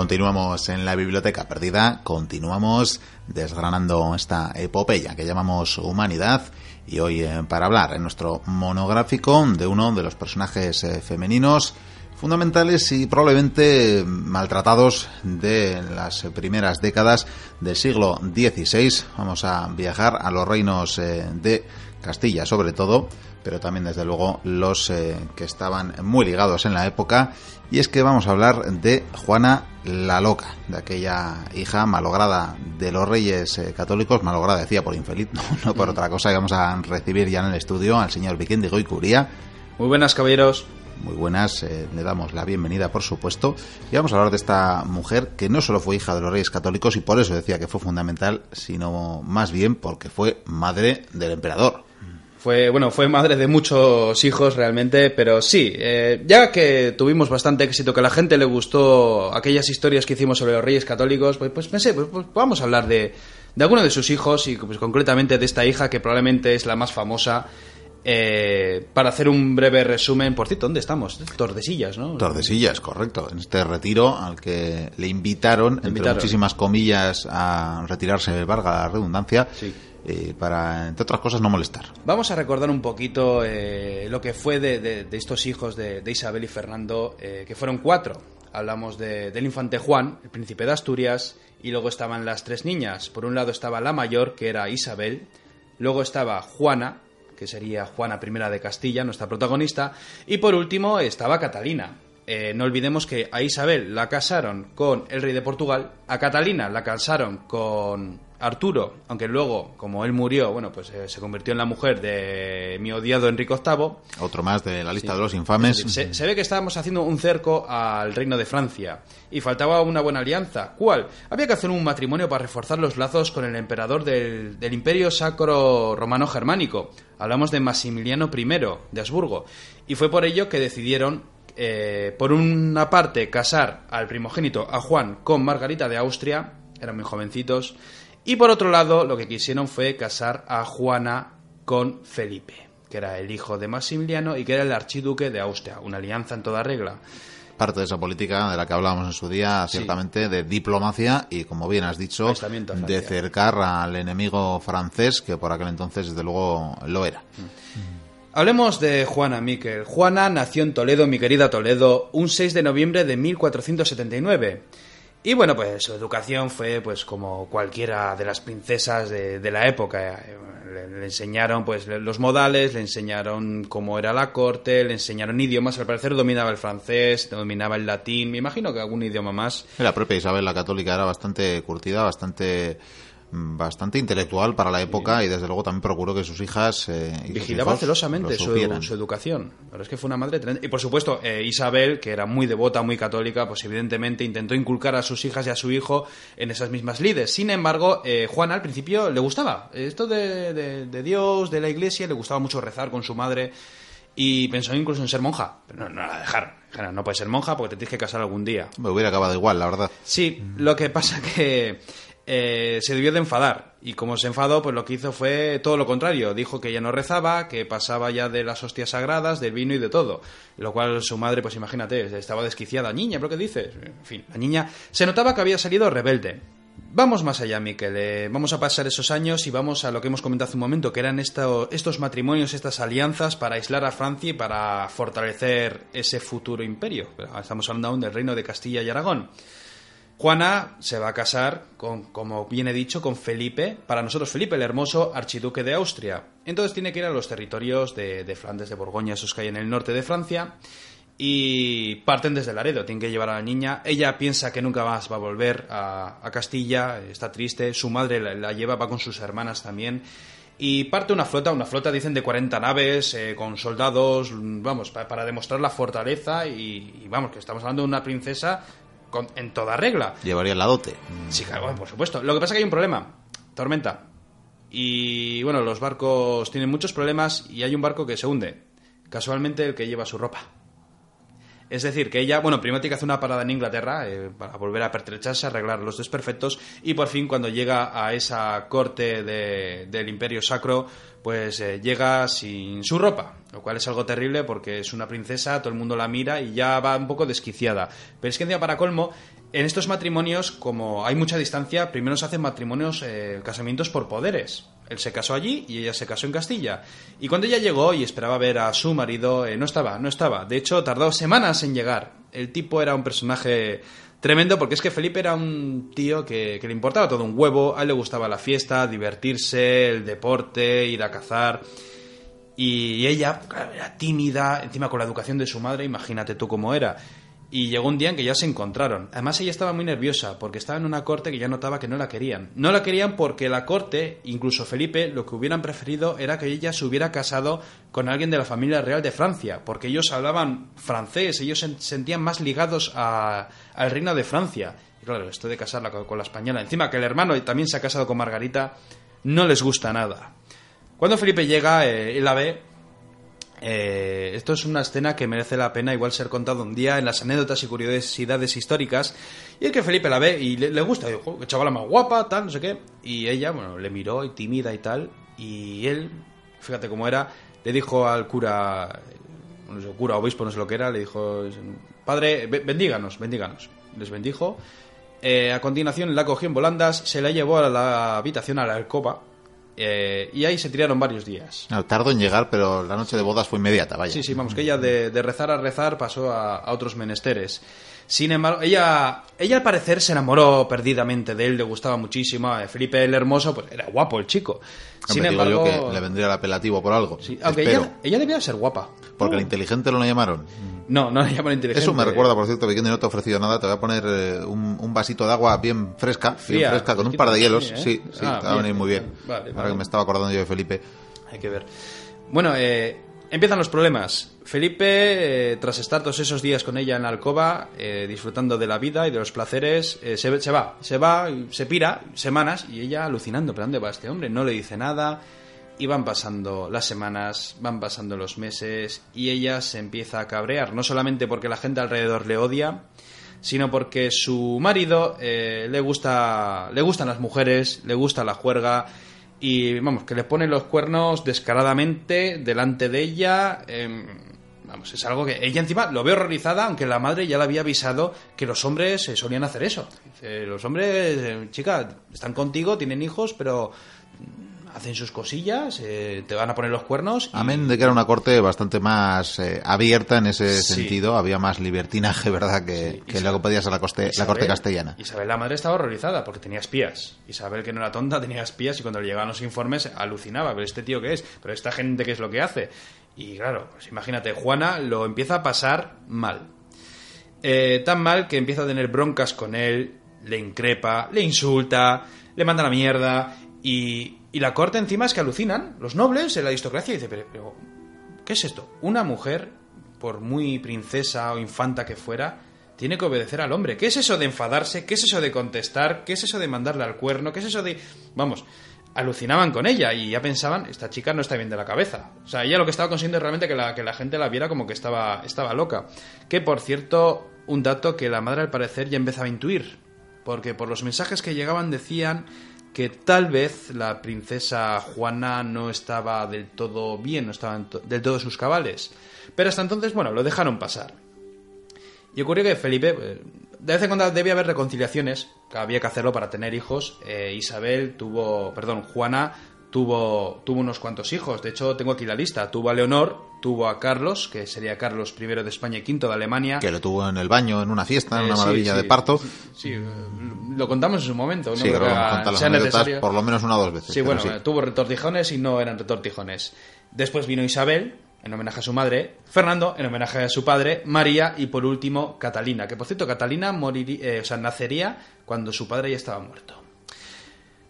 Continuamos en la biblioteca perdida, continuamos desgranando esta epopeya que llamamos humanidad y hoy eh, para hablar en nuestro monográfico de uno de los personajes eh, femeninos fundamentales y probablemente maltratados de las primeras décadas del siglo XVI. Vamos a viajar a los reinos eh, de Castilla sobre todo, pero también desde luego los que estaban muy ligados en la época y es que vamos a hablar de Juana la Loca, de aquella hija malograda de los reyes eh, católicos, malograda decía por infeliz, no, por otra cosa, y vamos a recibir ya en el estudio al señor Vicente Goy Curía. Muy buenas, caballeros. Muy buenas, eh, le damos la bienvenida, por supuesto. Y vamos a hablar de esta mujer que no solo fue hija de los reyes católicos, y por eso decía que fue fundamental, sino más bien porque fue madre del emperador. Fue, bueno, fue madre de muchos hijos realmente, pero sí, eh, ya que tuvimos bastante éxito, que a la gente le gustó aquellas historias que hicimos sobre los reyes católicos, pues, pues pensé, pues, pues vamos a hablar de, de alguno de sus hijos y pues, concretamente de esta hija que probablemente es la más famosa. Eh, para hacer un breve resumen, por cierto, ¿dónde estamos? Tordesillas, ¿no? Tordesillas, correcto. En este retiro al que le invitaron, entre muchísimas comillas, a retirarse, valga la redundancia. Sí eh, para, entre otras cosas, no molestar. Vamos a recordar un poquito eh, lo que fue de, estos hijos de, Isabel y Fernando, eh, que fueron cuatro. Hablamos del infante Juan, el príncipe de Asturias, y luego estaban las tres niñas. Por un lado estaba la mayor, que era Isabel, luego estaba Juana, que sería Juana I de Castilla, nuestra protagonista, y por último estaba Catalina, no olvidemos que a Isabel la casaron con el rey de Portugal, a Catalina la casaron con Arturo, aunque luego, como él murió, bueno, pues eh, se convirtió en la mujer de mi odiado Enrique VIII. Otro más de la lista de los infames. se, ve que estábamos haciendo un cerco al reino de Francia y faltaba una buena alianza. ¿Cuál? Había que hacer un matrimonio para reforzar los lazos con el emperador del, Imperio Sacro Romano Germánico. Hablamos de Maximiliano I de Habsburgo. Y fue por ello que decidieron eh, por una parte, casar al primogénito, a Juan, con Margarita de Austria, eran muy jovencitos, y por otro lado, lo que quisieron fue casar a Juana con Felipe, que era el hijo de Maximiliano y que era el archiduque de Austria, una alianza en toda regla. Parte de esa política de la que hablábamos en su día, ciertamente, de diplomacia y, como bien has dicho, de cercar al enemigo francés, que por aquel entonces, desde luego, lo era. Mm. Hablemos de Juana Miquel. Juana nació en Toledo, mi querida Toledo, un 6 de noviembre de 1479. Y bueno, pues su educación fue pues como cualquiera de las princesas de, la época. Le, enseñaron pues los modales, le enseñaron cómo era la corte, le enseñaron idiomas. Al parecer dominaba el francés, dominaba el latín, me imagino que algún idioma más. La propia Isabel la Católica era bastante curtida, bastante bastante intelectual para la época y desde luego también procuró que sus hijas eh, vigilaba celosamente su, educación. Pero es que fue una madre y por supuesto eh, Isabel que era muy devota muy católica pues evidentemente intentó inculcar a sus hijas y a su hijo en esas mismas lides. Sin embargo eh, Juana al principio le gustaba. Esto de, Dios de la iglesia le gustaba mucho rezar con su madre y pensó incluso en ser monja. Pero no, no la dejaron. No puedes ser monja porque te tienes que casar algún día me hubiera acabado igual la verdad. Sí lo que pasa que eh, se debió de enfadar. Y como se enfadó, pues lo que hizo fue todo lo contrario. Dijo que ya no rezaba, que pasaba ya de las hostias sagradas, del vino y de todo. Lo cual su madre, pues imagínate, estaba desquiciada. Niña, ¿pero qué dices? En fin, la niña se notaba que había salido rebelde. Vamos más allá, Miquel. Eh, vamos a pasar esos años y vamos a lo que hemos comentado hace un momento, que eran estos matrimonios, estas alianzas para aislar a Francia y para fortalecer ese futuro imperio. Estamos hablando aún del reino de Castilla y Aragón. Juana se va a casar, con, como bien he dicho, con Felipe, para nosotros Felipe el Hermoso, archiduque de Austria. Entonces tiene que ir a los territorios de, Flandes, de Borgoña, esos que hay en el norte de Francia, y parten desde Laredo, tienen que llevar a la niña. Ella piensa que nunca más va a volver a, Castilla, está triste, su madre la, lleva, va con sus hermanas también. Y parte una flota, una flota dicen de 40 naves, eh, con soldados, vamos, para, demostrar la fortaleza y, y, vamos, que estamos hablando de una princesa en toda regla. Llevaría la dote. Sí, claro, por supuesto. Lo que pasa es que hay un problema. Tormenta. Y bueno, los barcos tienen muchos problemas y hay un barco que se hunde. Casualmente el que lleva su ropa. Es decir, que ella, bueno, primero tiene que hacer una parada en Inglaterra eh, para volver a pertrecharse, arreglar los desperfectos y por fin cuando llega a esa corte del Imperio Sacro, pues eh, llega sin su ropa, lo cual es algo terrible porque es una princesa, todo el mundo la mira y ya va un poco desquiciada. Pero es que encima para colmo, en estos matrimonios, como hay mucha distancia, primero se hacen matrimonios, eh, casamientos por poderes. Él se casó allí y ella se casó en Castilla. Y cuando ella llegó y esperaba ver a su marido, eh, no estaba, no estaba. De hecho, tardó semanas en llegar. El tipo era un personaje tremendo porque es que Felipe era un tío que, que le importaba todo un huevo, a él le gustaba la fiesta, divertirse, el deporte, ir a cazar. Y ella claro, era tímida, encima con la educación de su madre, imagínate tú cómo era. Y llegó un día en que ya se encontraron. Además ella estaba muy nerviosa porque estaba en una corte que ya notaba que no la querían. No la querían porque la corte, incluso Felipe, lo que hubieran preferido era que ella se hubiera casado con alguien de la familia real de Francia, porque ellos hablaban francés, ellos se sentían más ligados a, al reino de Francia. Y claro, esto de casarla con, la española, encima que el hermano también se ha casado con Margarita, no les gusta nada. Cuando Felipe llega, eh, él la ve. Eh, esto es una escena que merece la pena igual ser contado un día en las anécdotas y curiosidades históricas. Y es que Felipe la ve y le, gusta. Y dijo, "Jo, qué chavala más guapa, tal, no sé qué. Y ella, bueno, le miró y tímida y tal. Y él, fíjate cómo era, le dijo al cura, no sé, cura obispo, no sé lo que era, le dijo, padre, be- bendíganos, bendíganos. Les bendijo. Eh, a continuación la cogió en volandas, se la llevó a la habitación, a la alcoba, eh, y ahí se tiraron varios días. No, tardo en llegar, pero la noche de bodas fue inmediata, vaya. Sí, sí, vamos, que ella de, de rezar a rezar pasó a, a otros menesteres. Sin embargo, ella, ella al parecer se enamoró perdidamente de él, le gustaba muchísimo. A Felipe el Hermoso, pues era guapo el chico. Sin Hombre, digo embargo, yo que le vendría el apelativo por algo. sí, aunque ella, ella debía ser guapa. Porque el inteligente lo llamaron. No, no le llaman inteligente. Eso me recuerda, por cierto, que no te he ofrecido nada. Te voy a poner eh, un, un vasito de agua bien fresca, bien Fría, fresca, con un par de hielos. ¿eh? Sí, sí, Ah, te va a venir muy bien. bien. Vale, Ahora vale. que me estaba acordando yo de Felipe. Hay que ver. Bueno, eh, empiezan los problemas. Felipe, eh, tras estar todos esos días con ella en la alcoba, eh, disfrutando de la vida y de los placeres, eh, se, se va, se va, se pira semanas y ella alucinando, pero ¿dónde va este hombre? No le dice nada. Y van pasando las semanas, van pasando los meses y ella se empieza a cabrear, no solamente porque la gente alrededor le odia, sino porque su marido eh, le gusta le gustan las mujeres, le gusta la juerga y vamos, que le pone los cuernos descaradamente delante de ella. em, vamos, es algo que ella encima lo ve horrorizada, aunque la madre ya le había avisado que los hombres eh, solían hacer eso. Los hombres, eh, chica, están contigo, tienen hijos, pero hacen sus cosillas, eh, te van a poner los cuernos. y- Amén de que era una corte bastante más eh, abierta en ese Sí. sentido. Había más libertinaje, ¿verdad? Que, Sí, que Isabel- lo que podía ser la, coste- la Isabel- corte castellana. Isabel la madre estaba horrorizada porque tenía espías. Isabel, que no era tonta, tenía espías y cuando le llegaban los informes alucinaba. Pero este tío qué es, pero esta gente qué es lo que hace. Y claro, pues imagínate, Juana lo empieza a pasar mal. Eh, tan mal que empieza a tener broncas con él, le increpa, le insulta, le manda la mierda. Y, y la corte encima es que alucinan, los nobles, la aristocracia, y dice, pero, ¿qué es esto? Una mujer, por muy princesa o infanta que fuera, tiene que obedecer al hombre. ¿Qué es eso de enfadarse? ¿Qué es eso de contestar? ¿Qué es eso de mandarle al cuerno? ¿Qué es eso de...? Vamos, alucinaban con ella y ya pensaban, esta chica no está bien de la cabeza. O sea, ella lo que estaba consiguiendo es realmente que la, que la gente la viera como que estaba, estaba loca. Que, por cierto, un dato que la madre al parecer ya empezaba a intuir. Porque por los mensajes que llegaban decían que tal vez la princesa Juana no estaba del todo bien, no estaba del todo sus cabales. Pero hasta entonces, bueno, lo dejaron pasar. Y ocurrió que Felipe, eh, de vez en cuando debía haber reconciliaciones, que había que hacerlo para tener hijos. Eh, Isabel tuvo, perdón, Juana tuvo, tuvo unos cuantos hijos. De hecho, tengo aquí la lista. Tuvo a Leonor, tuvo a Carlos, que sería Carlos I de España y V de Alemania. Que lo tuvo en el baño, en una fiesta, en Eh, una sí, maravilla sí, de parto. Sí, eh, lo contamos en su momento. No Sí, creo que sea necesario. por lo menos una o dos veces. Sí, bueno, eh, tuvo retortijones y no eran retortijones. Después vino Isabel, en homenaje a su madre, Fernando, en homenaje a su padre, María y por último Catalina, que por cierto Catalina moriría, eh, o sea, nacería cuando su padre ya estaba muerto.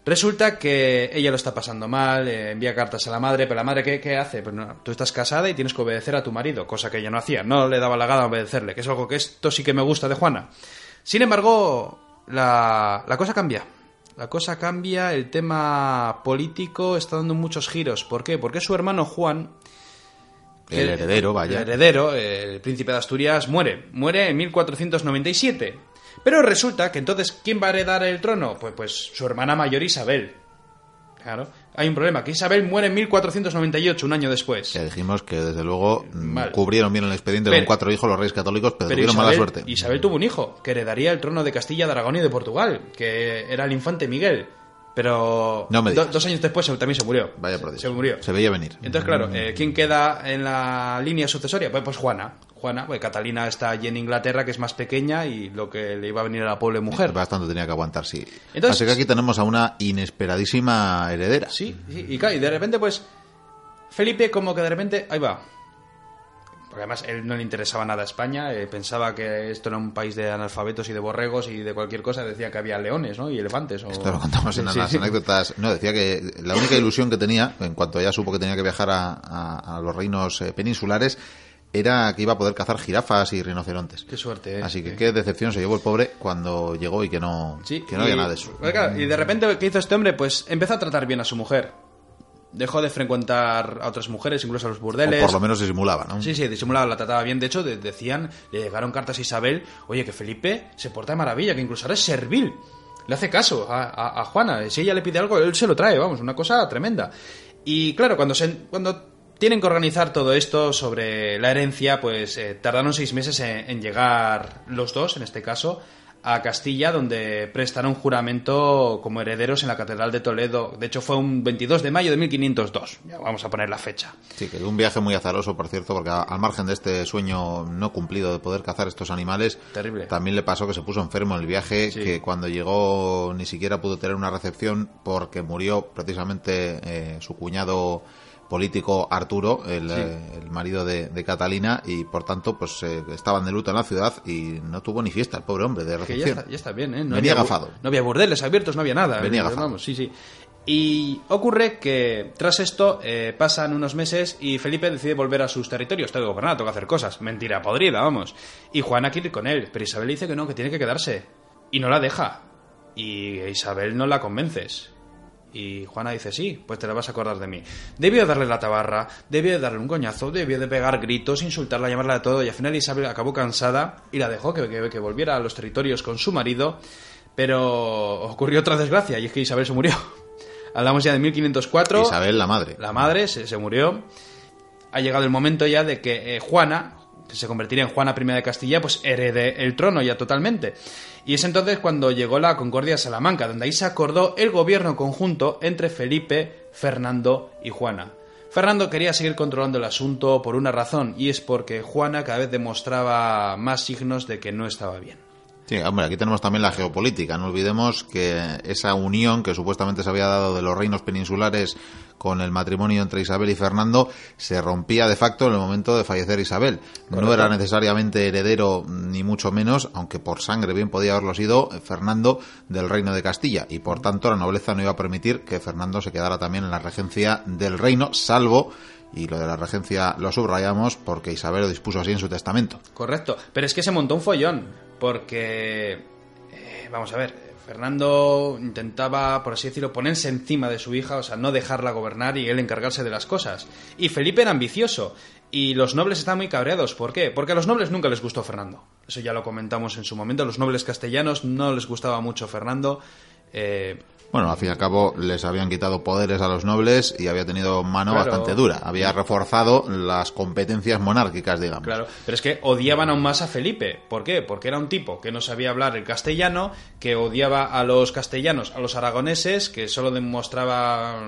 Resulta que ella lo está pasando mal, eh, envía cartas a la madre, pero la madre ¿qué, qué hace? Pues no, tú estás casada y tienes que obedecer a tu marido, cosa que ella no hacía, no le daba la gana obedecerle, que es algo que esto sí que me gusta de Juana. Sin embargo, la, la cosa cambia. La cosa cambia, el tema político está dando muchos giros. ¿Por qué? Porque su hermano Juan, El heredero, vaya. el heredero, el príncipe de Asturias, muere. Muere en 1497. Pero resulta que entonces, ¿quién va a heredar el trono? Pues, pues su hermana mayor Isabel. Claro. hay un problema, que Isabel muere en 1498, un año después. Ya dijimos que desde luego mm, Vale. cubrieron bien el expediente Pero- con cuatro hijos los reyes católicos, pero, Pero tuvieron Isabel, mala suerte. Isabel tuvo un hijo, que heredaría el trono de Castilla, de Aragón y de Portugal, que era el infante Miguel. Pero No me do- dos años después se- también se murió. Vaya prodigio. Se murió. Se veía venir. Entonces, claro, eh, ¿quién queda en la línea sucesoria? Pues, pues Juana. Juana, pues Catalina está allí en Inglaterra, que es más pequeña, y lo que le iba a venir a la pobre mujer. Bastante tenía que aguantar, sí. Entonces- Así que aquí tenemos a una inesperadísima heredera. Sí, sí, y claro, y de repente, pues, Felipe como que de repente, ahí va. Porque además él no le interesaba nada a España, eh, pensaba que esto era un país de analfabetos y de borregos y de cualquier cosa, decía que había leones, ¿no? Y elefantes. O... Esto lo contamos en Sí, las sí. anécdotas. No, decía que la única ilusión que tenía, en cuanto ya supo que tenía que viajar a, a- a los reinos eh, peninsulares, era que iba a poder cazar jirafas y rinocerontes. Qué suerte, ¿eh? Así que Sí. qué decepción se llevó el pobre cuando llegó y que no, Sí, que no y- había nada de eso. claro, y de repente, ¿qué hizo este hombre? Pues empezó a tratar bien a su mujer. Dejó de frecuentar a otras mujeres, incluso a los O burdeles. por lo menos se simulaba, ¿no? Sí, sí, disimulaba, la trataba bien. De hecho, de- decían, le llegaron cartas a Isabel, oye, que Felipe se porta de maravilla, que incluso ahora es servil. Le hace caso a, a- a Juana. Si ella le pide algo, él se lo trae, vamos, una cosa tremenda. Y claro, cuando, se, cuando tienen que organizar todo esto sobre la herencia, pues eh, tardaron seis meses en, en llegar los dos, en este caso, a Castilla, donde prestaron juramento como herederos en la Catedral de Toledo. De hecho, fue un 22 de mayo de 1502. Ya vamos a poner la fecha. Sí, que un viaje muy azaroso, por cierto, porque al margen de este sueño no cumplido de poder cazar estos animales, Terrible. también le pasó que se puso enfermo en el viaje, Sí. que cuando llegó ni siquiera pudo tener una recepción porque murió precisamente eh, su cuñado político Arturo, el, Sí. eh, el marido de, de Catalina, y por tanto pues eh, estaban de luto en la ciudad y no tuvo ni fiesta el pobre hombre de Que ya recepción. está, ya está bien, ¿eh? No Venía había agafado. No había burdeles abiertos, no había nada. Venía agafado. Vamos, sí, sí. Y ocurre que tras esto eh, pasan unos meses y Felipe decide volver a sus territorios. Tengo que gobernar, tengo que hacer cosas. Mentira podrida, vamos. Y Juana quiere ir con él, pero Isabel dice que no, que tiene que quedarse. Y no la deja. Y Isabel no la convences. Y Juana dice, sí, pues te la vas a acordar de mí. Debió darle la tabarra, debió de darle un coñazo, debió de pegar gritos, insultarla, llamarla de todo, y al final Isabel acabó cansada y la dejó que, que- que volviera a los territorios con su marido, pero ocurrió otra desgracia, y es que Isabel se murió. Hablamos ya de 1504. Isabel, la madre. La madre se, se murió. Ha llegado el momento ya de que eh, Juana, que se convertiría en Juana I de Castilla, pues herede el trono ya totalmente. Y es entonces cuando llegó la Concordia de Salamanca, donde ahí se acordó el gobierno conjunto entre Felipe, Fernando y Juana. Fernando quería seguir controlando el asunto por una razón, y es porque Juana cada vez demostraba más signos de que no estaba bien. Sí, hombre, aquí tenemos también la geopolítica. No olvidemos que esa unión que supuestamente se había dado de los reinos peninsulares con el matrimonio entre Isabel y Fernando se rompía de facto en el momento de fallecer Isabel. No era necesariamente heredero, ni mucho menos, aunque por sangre bien podía haberlo sido, eh, Fernando del reino de Castilla. Y por tanto la nobleza no iba a permitir que Fernando se quedara también en la regencia del reino, salvo, y lo de la regencia lo subrayamos, porque Isabel lo dispuso así en su testamento. Correcto, pero es que se montó un follón, porque, eh, vamos a ver, Fernando intentaba, por así decirlo, ponerse encima de su hija, o sea, no dejarla gobernar y él encargarse de las cosas. Y Felipe era ambicioso, y los nobles estaban muy cabreados. ¿Por qué? Porque a los nobles nunca les gustó Fernando. Eso ya lo comentamos en su momento, a los nobles castellanos no les gustaba mucho Fernando. Eh, Bueno, al fin y al cabo les habían quitado poderes a los nobles y había tenido mano Claro. bastante dura. Había reforzado las competencias monárquicas, digamos. Claro, pero es que odiaban aún más a Felipe. ¿Por qué? Porque era un tipo que no sabía hablar el castellano, que odiaba a los castellanos, a los aragoneses, que solo demostraba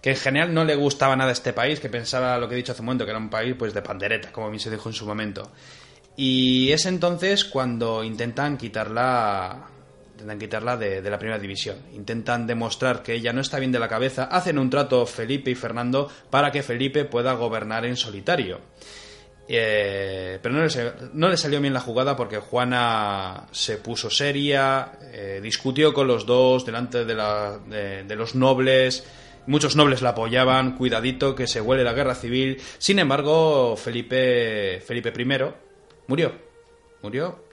que en general no le gustaba nada este país, que pensaba lo que he dicho hace un momento, que era un país pues de pandereta, como bien se dijo en su momento. Y es entonces cuando intentan quitarla intentan quitarla de, de la primera división. Intentan demostrar que ella no está bien de la cabeza. Hacen un trato Felipe y Fernando para que Felipe pueda gobernar en solitario. Eh, pero no le, no le salió bien la jugada porque Juana se puso seria, eh, discutió con los dos delante de, la- de- de los nobles. Muchos nobles la apoyaban, cuidadito que se huele la guerra civil. Sin embargo, Felipe, Felipe I murió. Murió.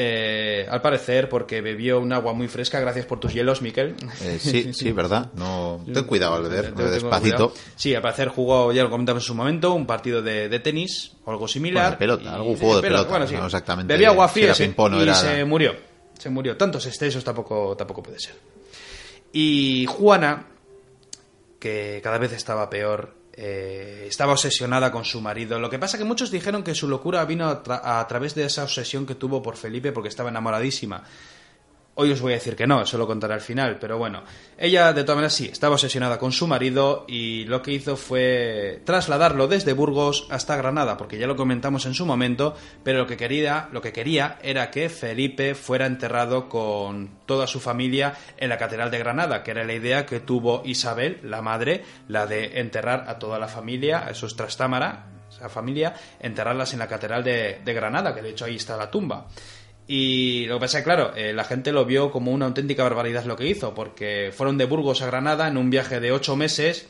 Eh, al parecer porque bebió un agua muy fresca. Gracias por tus hielos, Miquel. Eh, sí, sí, ¿verdad? No, ten cuidado al beber, despacito. Sí, al parecer jugó, ya lo comentamos en su momento, un partido de, de tenis o algo similar. Bueno, de pelota, Y- algún juego de pelota, Bueno, sí. no exactamente Bebía agua fría y era- se murió. Se murió. Tantos excesos tampoco, tampoco puede ser. Y Juana, que cada vez estaba peor, eh, estaba obsesionada con su marido. Lo que pasa que muchos dijeron que su locura vino a, tra- a través de esa obsesión que tuvo por Felipe porque estaba enamoradísima. Hoy os voy a decir que no, eso lo contaré al final, pero bueno. Ella, de todas maneras, sí, estaba obsesionada con su marido y lo que hizo fue trasladarlo desde Burgos hasta Granada, porque ya lo comentamos en su momento, pero lo que quería, lo que quería era que Felipe fuera enterrado con toda su familia en la Catedral de Granada, que era la idea que tuvo Isabel, la madre, la de enterrar a toda la familia, a esos trastámara, esa familia, enterrarlas en la Catedral de, de Granada, que de hecho ahí está la tumba. Y lo que pasa es que, claro, eh, la gente lo vio como una auténtica barbaridad lo que hizo, porque fueron de Burgos a Granada en un viaje de ocho meses,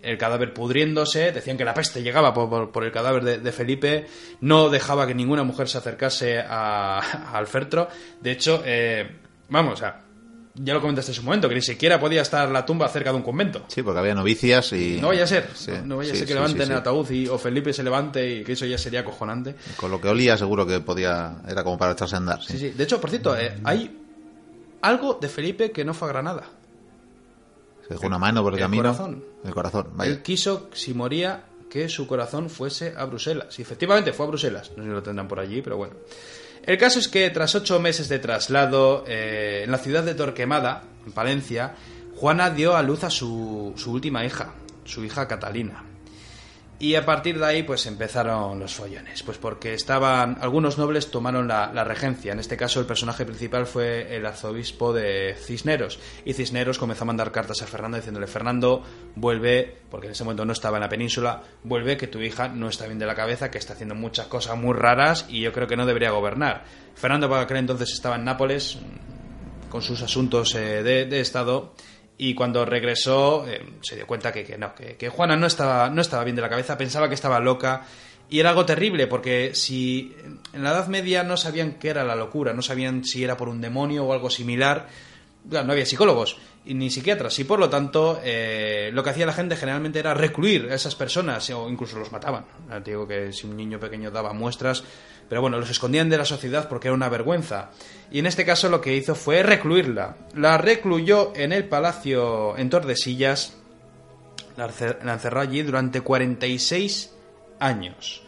el cadáver pudriéndose, decían que la peste llegaba por, por- el cadáver de, Felipe, no dejaba que ninguna mujer se acercase a- al fertro. De hecho, eh, vamos, o sea, ya lo comentaste en su momento, que ni siquiera podía estar la tumba cerca de un convento. Sí, porque había novicias y... No vaya a ser, Sí, no, no vaya a ser que sí, levanten el ataúd y, o Felipe se levante y que eso ya sería acojonante. Con lo que olía seguro que podía... Era como para echarse a andar, sí. Sí, sí. De hecho, por cierto, eh, hay algo de Felipe que no fue a Granada. Se dejó una mano por el, El camino. corazón. El corazón, vaya. Él quiso, si moría, que su corazón fuese a Bruselas. Y efectivamente fue a Bruselas. No sé si lo tendrán por allí, pero bueno. El caso es que tras ocho meses de traslado eh, en la ciudad de Torquemada, en Palencia, Juana dio a luz a su, su última hija, su hija Catalina. Y a partir de ahí, pues empezaron los follones. Pues porque estaban. Algunos nobles tomaron la, regencia. En este caso, el personaje principal fue el arzobispo de Cisneros. Y Cisneros comenzó a mandar cartas a Fernando diciéndole: Fernando, vuelve, porque en ese momento no estaba en la península, vuelve, que tu hija no está bien de la cabeza, que está haciendo muchas cosas muy raras y yo creo que no debería gobernar. Fernando, para aquel entonces, estaba en Nápoles mm, con sus asuntos eh, de Estado y cuando regresó eh, se dio cuenta que, que no, que, que Juana no estaba, no estaba bien de la cabeza, pensaba que estaba loca. Y era algo terrible porque si en la Edad Media no sabían qué era la locura, no sabían si era por un demonio o algo similar, no había psicólogos ni psiquiatras y por lo tanto eh, lo que hacía la gente generalmente era recluir a esas personas o incluso los mataban. Ya te digo que si un niño pequeño daba muestras, pero bueno, los escondían de la sociedad porque era una vergüenza. Y en este caso lo que hizo fue recluirla. La recluyó en el palacio en Tordesillas, la ence- la encerró allí durante 46 años.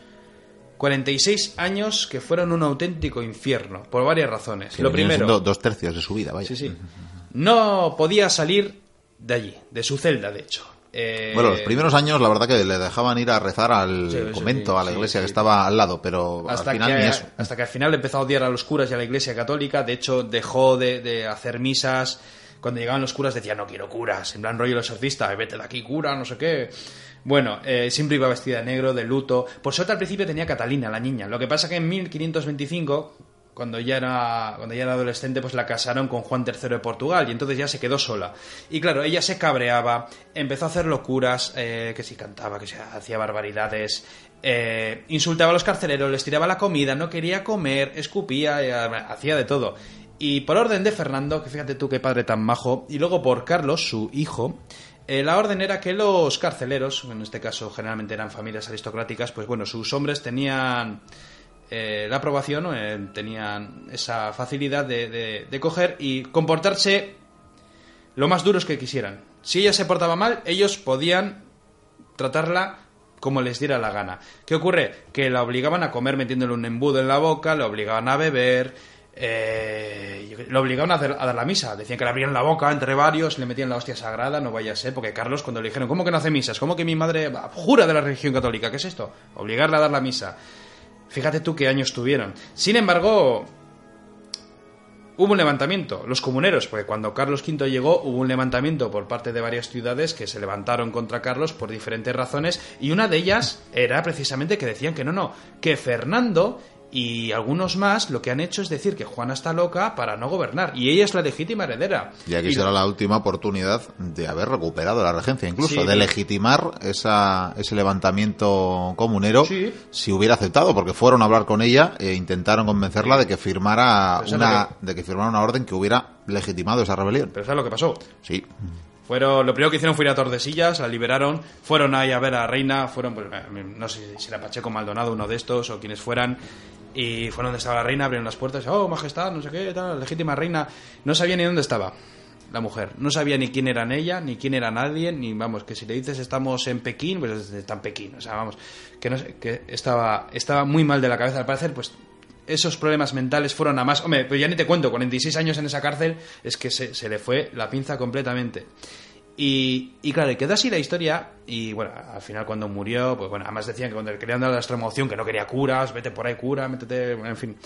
46 años que fueron un auténtico infierno, por varias razones. Lo primero, dos tercios de su vida, vaya. Sí, sí. No podía salir de allí, de su celda, de hecho. Eh, Bueno, los primeros años, la verdad que le dejaban ir a rezar al Sí, convento, sí, a la iglesia sí. que estaba al lado, pero hasta al final que, ni eso. hasta que al final empezó a odiar a los curas y a la iglesia católica. De hecho, dejó de, de hacer misas. Cuando llegaban los curas decía, no quiero curas. En plan rollo el exorcista, vete de aquí, cura, no sé qué. Bueno, eh, siempre iba vestida de negro, de luto. Por suerte al principio tenía Catalina, la niña. Lo que pasa que en 1525, cuando ya era, cuando ya era adolescente, pues la casaron con Juan III de Portugal y entonces ya se quedó sola. Y claro, ella se cabreaba, empezó a hacer locuras, eh, que si cantaba, que se hacía barbaridades, eh, insultaba a los carceleros, les tiraba la comida, no quería comer, escupía, eh, hacía de todo. Y por orden de Fernando, que fíjate tú qué padre tan majo, y luego por Carlos, su hijo, eh, la orden era que los carceleros, en este caso generalmente eran familias aristocráticas, pues bueno, sus hombres tenían eh, la aprobación. Eh, tenían esa facilidad de, de- de coger y comportarse lo más duros que quisieran. Si ella se portaba mal, ellos podían tratarla como les diera la gana. ¿Qué ocurre? Que la obligaban a comer metiéndole un embudo en la boca, la obligaban a beber, eh, obligaban a, a dar la misa. Decían que le abrían la boca entre varios, le metían la hostia sagrada, no vaya a ser, porque Carlos cuando le dijeron, ¿cómo que no hace misas? ¿Cómo que mi madre jura de la religión católica? ¿Qué es esto? Obligarla a dar la misa. Fíjate tú qué años tuvieron. Sin embargo, hubo un levantamiento. Los comuneros, porque cuando Carlos V llegó hubo un levantamiento por parte de varias ciudades que se levantaron contra Carlos por diferentes razones y una de ellas era precisamente que decían que no, no, que Fernando y algunos más lo que han hecho es decir que Juana está loca para no gobernar y ella es la legítima heredera. Y aquí Y será la última oportunidad de haber recuperado la regencia, incluso Sí, de legitimar esa, ese levantamiento comunero Sí. si hubiera aceptado, porque fueron a hablar con ella e intentaron convencerla de que firmara Pero una, de que firmara una orden que hubiera legitimado esa rebelión. Pero ¿sabes lo que pasó? Sí. Fueron, lo primero que hicieron fue ir a Tordesillas, la liberaron, fueron ahí a ver a la reina, fueron, pues, eh, no sé si era Pacheco Maldonado, uno de estos, o quienes fueran, y fueron donde estaba la reina, abrieron las puertas, oh, majestad, no sé qué, tal, legítima reina, no sabía ni dónde estaba. la mujer. No sabía ni quién era ella, ni quién era nadie, ni vamos, que si le dices estamos en Pekín, pues está en Pekín. O sea, vamos, que, no que estaba, estaba muy mal de la cabeza. Al parecer, pues esos problemas mentales fueron a más. Hombre, pues ya ni te cuento, 46 años en esa cárcel, es que se, se le fue la pinza completamente. Y, y, claro, quedó así la historia. Y bueno, al final cuando murió, pues bueno, además decían que cuando le querían dar la extremación, que no quería curas, vete por ahí cura, métete, en fin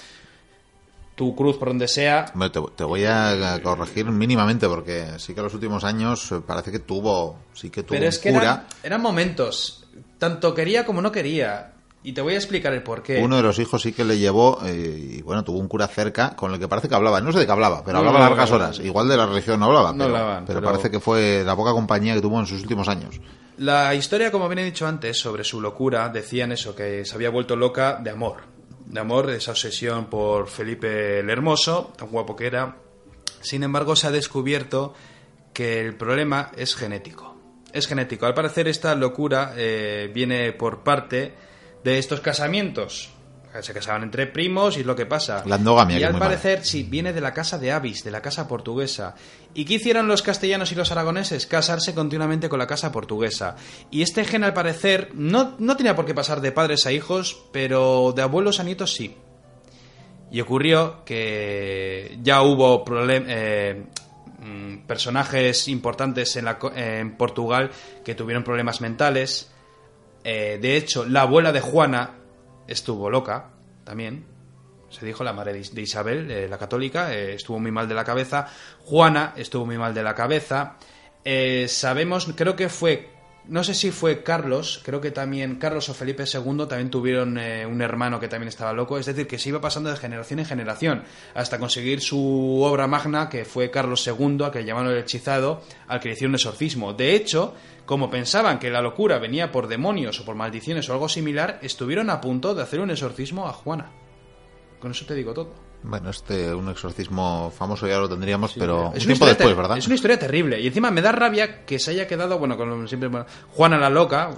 tu cruz por donde sea. Te, te, voy a corregir mínimamente porque sí que en los últimos años parece que tuvo, sí que tuvo Pero es que eran, eran, momentos, tanto quería como no quería. Y te voy a explicar el porqué. Uno de los hijos sí que le llevó, eh, y bueno, tuvo un cura cerca con el que parece que hablaba. No sé de qué hablaba, pero no, hablaba no, largas no, horas. Igual de la religión no hablaba, No pero, hablaban, pero, pero- parece que fue la poca compañía que tuvo en sus últimos años. La historia, como bien he dicho antes, sobre su locura, decían eso, que se había vuelto loca de amor. De amor, de esa obsesión por Felipe el Hermoso, tan guapo que era. Sin embargo, se ha descubierto que el problema es genético. Es genético. Al parecer, esta locura eh, viene por parte de estos casamientos. Se casaban entre primos y es lo que pasa. La endogamia, Y al parecer, sí, viene de la casa de Avis, de la casa portuguesa. ¿Y qué hicieron los castellanos y los aragoneses? Casarse continuamente con la casa portuguesa. Y este gen, al parecer, no, no tenía por qué pasar de padres a hijos, pero de abuelos a nietos sí. Y ocurrió que ya hubo eh, mm, personajes importantes en, la en Portugal que tuvieron problemas mentales. Eh, de hecho, la abuela de Juana estuvo loca también. Se dijo la madre de Is- de Isabel, eh, la católica, eh, estuvo muy mal de la cabeza. Juana estuvo muy mal de la cabeza. Sabemos, creo que fue, no sé si fue Carlos, creo que también Carlos o Felipe II también tuvieron eh, un hermano que también estaba loco. Es decir, que se iba pasando de generación en generación hasta conseguir su obra magna, que fue Carlos II, al que llamaron el hechizado, al que le hicieron exorcismo. De hecho, como pensaban que la locura venía por demonios o por maldiciones o algo similar, estuvieron a punto de hacer un exorcismo a Juana. Con eso te digo todo. Bueno, este, un exorcismo famoso ya lo tendríamos, pero un Es una tiempo después, ¿verdad? Es una historia terrible. Y encima me da rabia que se haya quedado, bueno, con siempre bueno, Juana la Loca.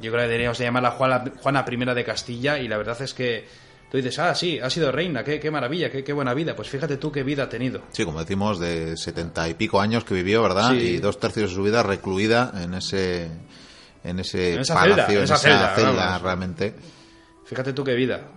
Yo creo que deberíamos de llamarla Juana, Juana I de Castilla. Y la verdad es que tú dices, ah, sí, ha sido reina, qué, qué maravilla, qué, qué buena vida. Pues fíjate tú qué vida ha tenido. Sí, como decimos, de setenta y pico años que vivió, ¿verdad? Sí. Y dos tercios de su vida recluida en ese, en ese En esa palacio, celda, en esa celda, vamos. realmente. Fíjate tú qué vida.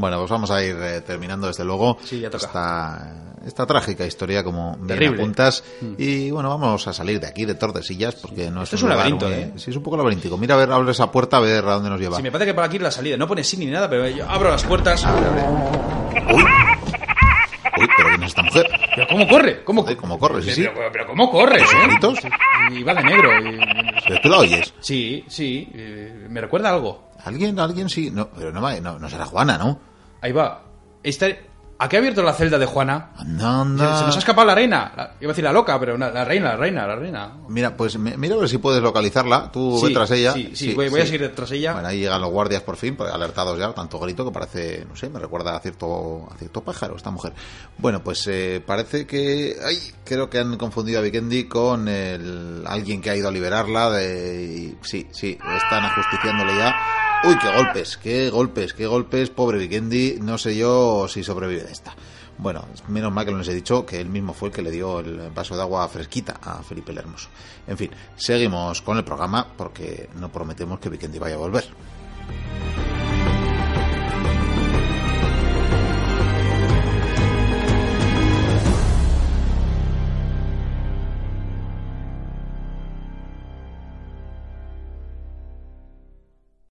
Bueno, pues vamos a ir eh, terminando desde luego Sí, ya toca. esta, esta trágica historia, como bien Terrible. Mm. apuntas. Y bueno, vamos a salir de aquí, de Tordesillas, porque no Esto es es un lugar laberinto, muy- ¿eh? Sí, es un poco laberíntico. Mira, a ver, abre esa puerta, a ver a dónde nos lleva. Si me parece que por aquí es la salida. No pone sí ni nada, pero yo abro las puertas. Uy, uy, pero ¿quién es esta mujer? Pero ¿cómo corre? ¿Cómo, Joder, ¿cómo corre? Sí, sí. Pero, pero ¿cómo corre? ¿Esos eh? Y va de negro. y- ¿Pero tú la oyes? Sí, sí. eh, Me recuerda algo. ¿Alguien, alguien sí? No, pero no, va- no, no será Juana, ¿no? Ahí va. Este- ¿A qué ha abierto la celda de Juana? Anda, anda. Se nos ha escapado la reina. La- iba a decir la loca, pero una- la reina, la reina, la reina. Mira, pues mi- mira a ver si puedes localizarla. Tú Sí, ve tras ella. sí, sí, voy- voy a seguir tras ella. Bueno, ahí llegan los guardias por fin, pues, alertados ya, tanto grito que parece, no sé, me recuerda a cierto, a cierto pájaro esta mujer. Bueno, pues eh, parece que, ay, creo que han confundido a Vikendi con el, alguien que ha ido a liberarla. De, sí, sí, están ajusticiándole ya. Uy, qué golpes, qué golpes, qué golpes, pobre Vikendi. No sé yo si sobrevive de esta. Bueno, menos mal que no les he dicho que él mismo fue el que le dio el vaso de agua fresquita a Felipe el Hermoso. En fin, seguimos con el programa porque no prometemos que Vikendi vaya a volver.